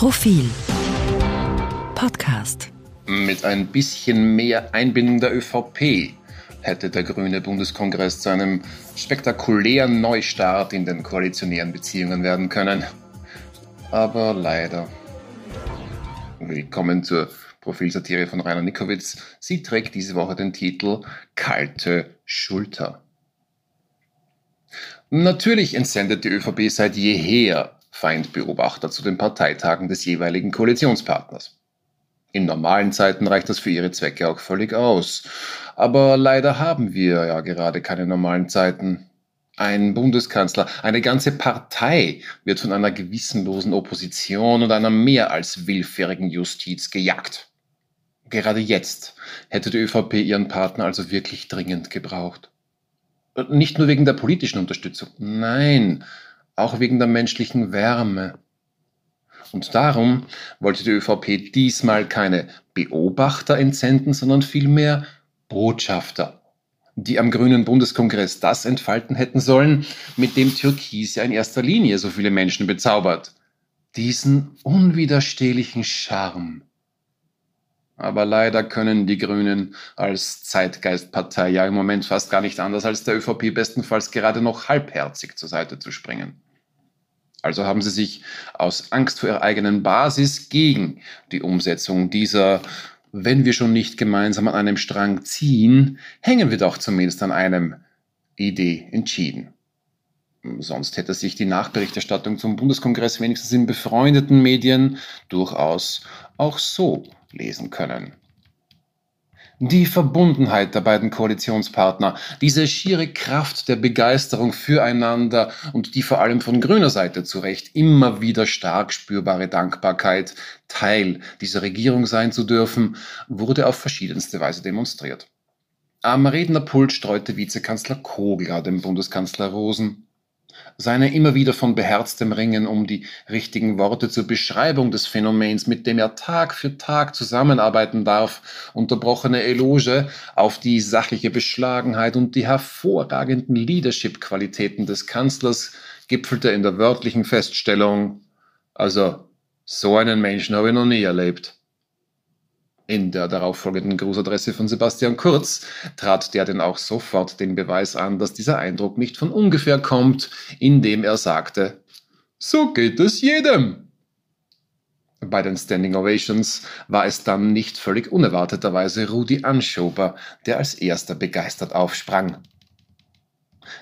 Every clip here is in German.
Profil Podcast Mit ein bisschen mehr Einbindung der ÖVP hätte der Grüne Bundeskongress zu einem spektakulären Neustart in den koalitionären Beziehungen werden können. Aber leider. Willkommen zur Profilsatire von Rainer Nikowitz. Sie trägt diese Woche den Titel Kalte Schulter. Natürlich entsendet die ÖVP seit jeher Feindbeobachter zu den Parteitagen des jeweiligen Koalitionspartners. In normalen Zeiten reicht das für ihre Zwecke auch völlig aus. Aber leider haben wir ja gerade keine normalen Zeiten. Ein Bundeskanzler, eine ganze Partei wird von einer gewissenlosen Opposition und einer mehr als willfährigen Justiz gejagt. Gerade jetzt hätte die ÖVP ihren Partner also wirklich dringend gebraucht. Nicht nur wegen der politischen Unterstützung, nein, auch wegen der menschlichen Wärme. Und darum wollte die ÖVP diesmal keine Beobachter entsenden, sondern vielmehr Botschafter, die am Grünen Bundeskongress das entfalten hätten sollen, mit dem Türkis ja in erster Linie so viele Menschen bezaubert. Diesen unwiderstehlichen Charme. Aber leider können die Grünen als Zeitgeistpartei ja im Moment fast gar nicht anders als der ÖVP bestenfalls gerade noch halbherzig zur Seite zu springen. Also haben sie sich aus Angst vor ihrer eigenen Basis gegen die Umsetzung dieser, wenn wir schon nicht gemeinsam an einem Strang ziehen, hängen wir doch zumindest an einem Idee entschieden. Sonst hätte sich die Nachberichterstattung zum Bundeskongress wenigstens in befreundeten Medien durchaus auch so lesen können. Die Verbundenheit der beiden Koalitionspartner, diese schiere Kraft der Begeisterung füreinander und die vor allem von grüner Seite zu Recht immer wieder stark spürbare Dankbarkeit, Teil dieser Regierung sein zu dürfen, wurde auf verschiedenste Weise demonstriert. Am Rednerpult streute Vizekanzler Kogler dem Bundeskanzler Rosen seine immer wieder von beherztem Ringen um die richtigen Worte zur Beschreibung des Phänomens, mit dem er Tag für Tag zusammenarbeiten darf, unterbrochene Eloge auf die sachliche Beschlagenheit und die hervorragenden Leadership-Qualitäten des Kanzlers gipfelte in der wörtlichen Feststellung, also so einen Menschen habe ich noch nie erlebt. In der darauffolgenden Grußadresse von Sebastian Kurz trat der denn auch sofort den Beweis an, dass dieser Eindruck nicht von ungefähr kommt, indem er sagte, so geht es jedem. Bei den Standing Ovations war es dann nicht völlig unerwarteterweise Rudi Anschober, der als erster begeistert aufsprang.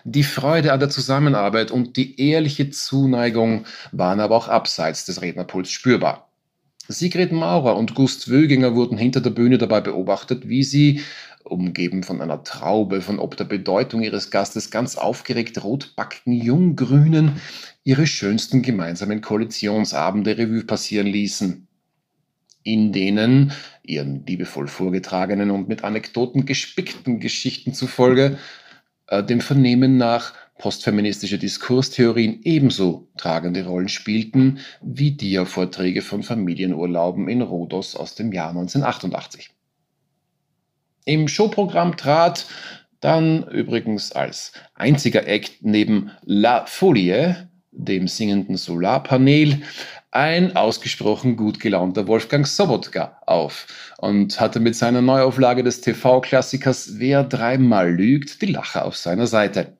Die Freude an der Zusammenarbeit und die ehrliche Zuneigung waren aber auch abseits des Rednerpuls spürbar. Sigrid Maurer und Gust Wöginger wurden hinter der Bühne dabei beobachtet, wie sie, umgeben von einer Traube von ob der Bedeutung ihres Gastes ganz aufgeregt rotbackten Junggrünen, ihre schönsten gemeinsamen Koalitionsabende Revue passieren ließen. In denen, ihren liebevoll vorgetragenen und mit Anekdoten gespickten Geschichten zufolge, äh, dem Vernehmen nach postfeministische Diskurstheorien ebenso tragende Rollen spielten wie Dia-Vorträge von Familienurlauben in Rhodos aus dem Jahr 1988. Im Showprogramm trat dann übrigens als einziger Act neben La Folie, dem singenden Solarpanel, ein ausgesprochen gut gelaunter Wolfgang Sobotka auf und hatte mit seiner Neuauflage des TV-Klassikers Wer dreimal lügt die Lacher auf seiner Seite.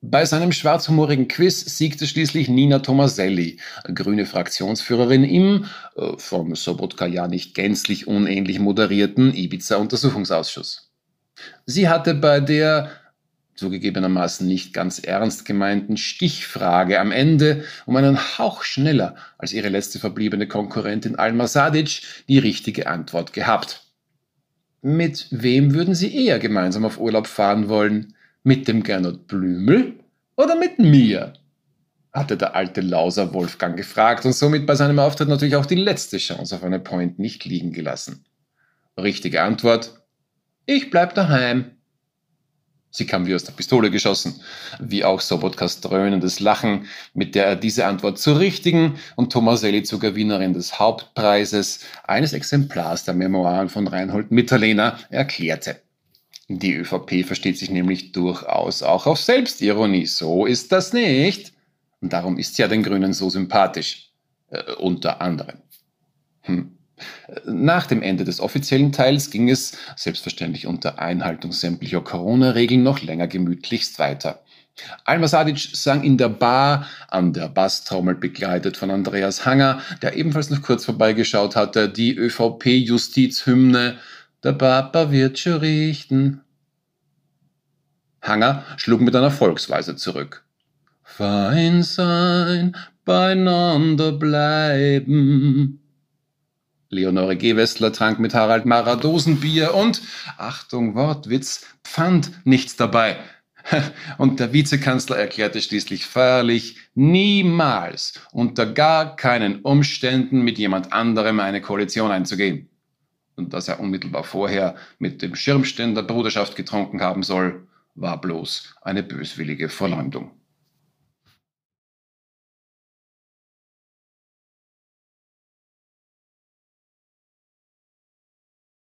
Bei seinem schwarzhumorigen Quiz siegte schließlich Nina Tomaselli, grüne Fraktionsführerin im, äh, vom Sobotka ja nicht gänzlich unähnlich moderierten Ibiza-Untersuchungsausschuss. Sie hatte bei der zugegebenermaßen nicht ganz ernst gemeinten Stichfrage am Ende um einen Hauch schneller als ihre letzte verbliebene Konkurrentin Alma Sadic die richtige Antwort gehabt. Mit wem würden Sie eher gemeinsam auf Urlaub fahren wollen? Mit dem Gernot Blümel oder mit mir? hatte der alte Lauser Wolfgang gefragt und somit bei seinem Auftritt natürlich auch die letzte Chance auf eine Point nicht liegen gelassen. Richtige Antwort: Ich bleib daheim. Sie kam wie aus der Pistole geschossen, wie auch Sobotkas dröhnendes Lachen, mit der er diese Antwort zur richtigen und Tomaselli zur Gewinnerin des Hauptpreises eines Exemplars der Memoiren von Reinhold Mitterlehner erklärte. Die ÖVP versteht sich nämlich durchaus auch auf Selbstironie. So ist das nicht. Und darum ist sie ja den Grünen so sympathisch. Äh, unter anderem. Hm. Nach dem Ende des offiziellen Teils ging es, selbstverständlich unter Einhaltung sämtlicher Corona-Regeln, noch länger gemütlichst weiter. Alma Sadic sang in der Bar, an der Basstrommel begleitet von Andreas Hanger, der ebenfalls noch kurz vorbeigeschaut hatte, die ÖVP-Justizhymne Der Papa wird schon richten. Hanger schlug mit einer Volksweise zurück. Fein sein, beieinander bleiben. Leonore Gewessler trank mit Harald Mara Dosenbier und, Achtung, Wortwitz, fand nichts dabei. Und der Vizekanzler erklärte schließlich feierlich, niemals unter gar keinen Umständen mit jemand anderem eine Koalition einzugehen. Und dass er unmittelbar vorher mit dem Schirmständer Bruderschaft getrunken haben soll, war bloß eine böswillige Verleumdung.